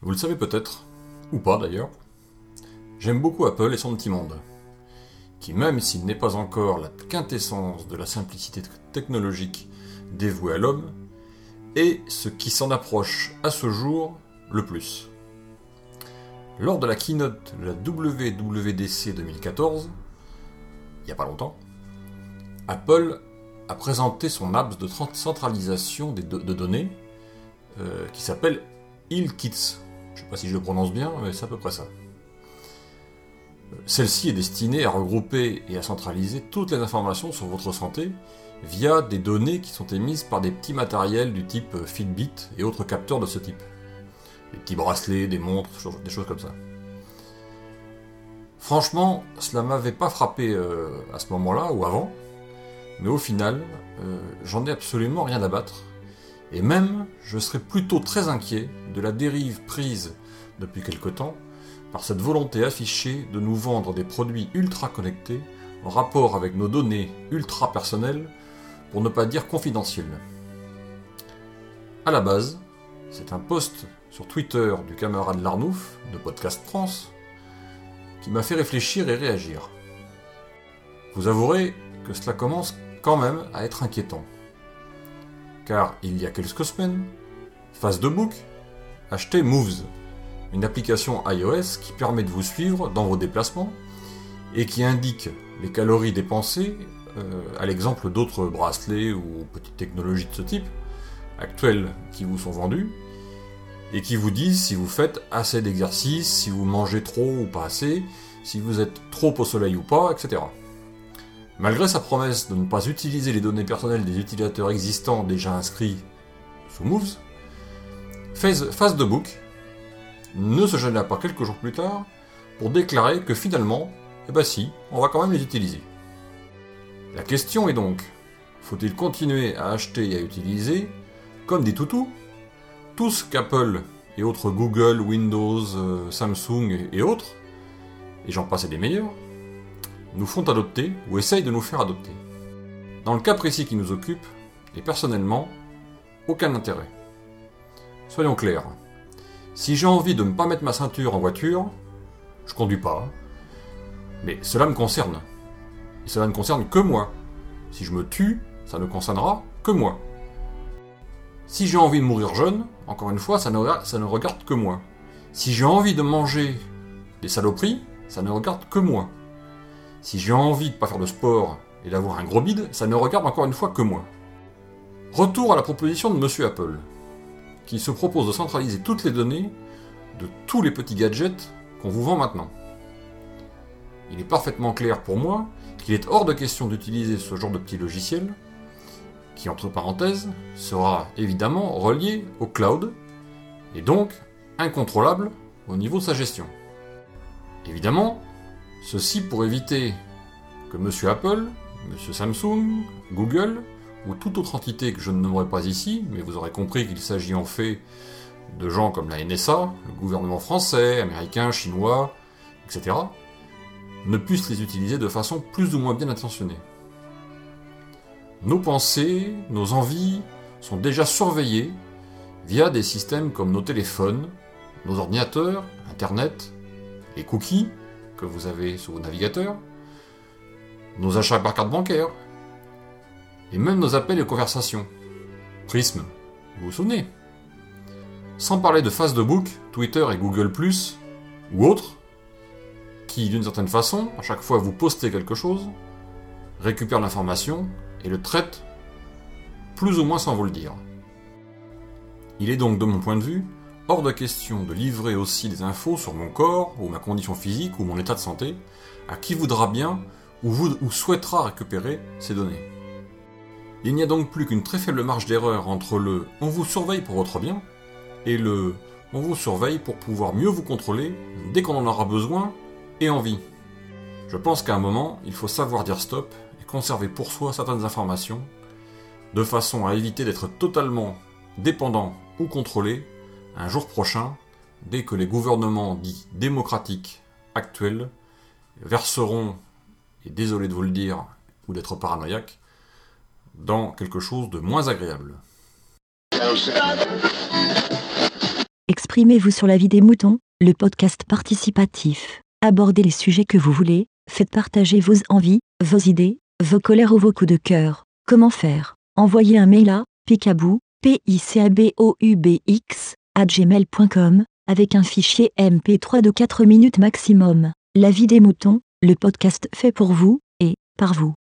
Vous le savez peut-être, ou pas d'ailleurs, j'aime beaucoup Apple et son petit monde, qui même s'il n'est pas encore la quintessence de la simplicité technologique dévouée à l'homme, est ce qui s'en approche à ce jour le plus. Lors de la keynote de la WWDC 2014, il n'y a pas longtemps, Apple a présenté son apps de centralisation de données euh, qui s'appelle IlKits. Je ne sais pas si je le prononce bien, mais c'est à peu près ça. Celle-ci est destinée à regrouper et à centraliser toutes les informations sur votre santé via des données qui sont émises par des petits matériels du type Fitbit et autres capteurs de ce type. Des petits bracelets, des montres, des choses comme ça. Franchement, cela m'avait pas frappé euh, à ce moment-là ou avant, mais au final, euh, j'en ai absolument rien à battre. Et même, je serais plutôt très inquiet de la dérive prise depuis quelque temps par cette volonté affichée de nous vendre des produits ultra connectés en rapport avec nos données ultra personnelles, pour ne pas dire confidentielles. À la base, c'est un post sur Twitter du camarade Larnouf de Podcast France qui m'a fait réfléchir et réagir. Vous avouerez que cela commence quand même à être inquiétant. Car il y a quelques semaines, Face de Book achetait Moves, une application iOS qui permet de vous suivre dans vos déplacements et qui indique les calories dépensées, euh, à l'exemple d'autres bracelets ou petites technologies de ce type, actuelles qui vous sont vendues, et qui vous disent si vous faites assez d'exercice, si vous mangez trop ou pas assez, si vous êtes trop au soleil ou pas, etc. Malgré sa promesse de ne pas utiliser les données personnelles des utilisateurs existants déjà inscrits sous Moves, Facebook ne se gêna pas quelques jours plus tard pour déclarer que finalement, eh ben si, on va quand même les utiliser. La question est donc, faut-il continuer à acheter et à utiliser, comme des toutous, tout ce qu'Apple et autres Google, Windows, euh, Samsung et autres, et j'en passe des meilleurs, nous font adopter ou essayent de nous faire adopter. Dans le cas précis qui nous occupe, et personnellement, aucun intérêt. Soyons clairs. Si j'ai envie de ne pas mettre ma ceinture en voiture, je conduis pas. Mais cela me concerne. Et cela ne concerne que moi. Si je me tue, ça ne concernera que moi. Si j'ai envie de mourir jeune, encore une fois, ça ne, ça ne regarde que moi. Si j'ai envie de manger des saloperies, ça ne regarde que moi. Si j'ai envie de pas faire de sport et d'avoir un gros bide, ça ne regarde encore une fois que moi. Retour à la proposition de Monsieur Apple, qui se propose de centraliser toutes les données de tous les petits gadgets qu'on vous vend maintenant. Il est parfaitement clair pour moi qu'il est hors de question d'utiliser ce genre de petits logiciels qui entre parenthèses sera évidemment relié au cloud et donc incontrôlable au niveau de sa gestion. Évidemment, ceci pour éviter que M. Apple, M. Samsung, Google ou toute autre entité que je ne nommerai pas ici, mais vous aurez compris qu'il s'agit en fait de gens comme la NSA, le gouvernement français, américain, chinois, etc., ne puissent les utiliser de façon plus ou moins bien intentionnée. Nos pensées, nos envies sont déjà surveillées via des systèmes comme nos téléphones, nos ordinateurs, Internet, les cookies que vous avez sur vos navigateurs, nos achats par carte bancaire, et même nos appels et conversations. Prism, vous vous souvenez? Sans parler de Facebook, Twitter et Google ⁇ ou autres, qui d'une certaine façon, à chaque fois vous postez quelque chose, récupèrent l'information et le traite plus ou moins sans vous le dire. Il est donc, de mon point de vue, hors de question de livrer aussi des infos sur mon corps, ou ma condition physique, ou mon état de santé, à qui voudra bien ou, ou souhaitera récupérer ces données. Il n'y a donc plus qu'une très faible marge d'erreur entre le on vous surveille pour votre bien et le on vous surveille pour pouvoir mieux vous contrôler dès qu'on en aura besoin et envie. Je pense qu'à un moment, il faut savoir dire stop conserver pour soi certaines informations, de façon à éviter d'être totalement dépendant ou contrôlé un jour prochain, dès que les gouvernements dits démocratiques actuels verseront, et désolé de vous le dire, ou d'être paranoïaque, dans quelque chose de moins agréable. Exprimez-vous sur la vie des moutons, le podcast participatif. Abordez les sujets que vous voulez, faites partager vos envies, vos idées, vos colères ou vos coups de cœur. Comment faire? Envoyez un mail à picabou, p i c a b o u b x gmail.com avec un fichier MP3 de 4 minutes maximum. La vie des moutons, le podcast fait pour vous et par vous.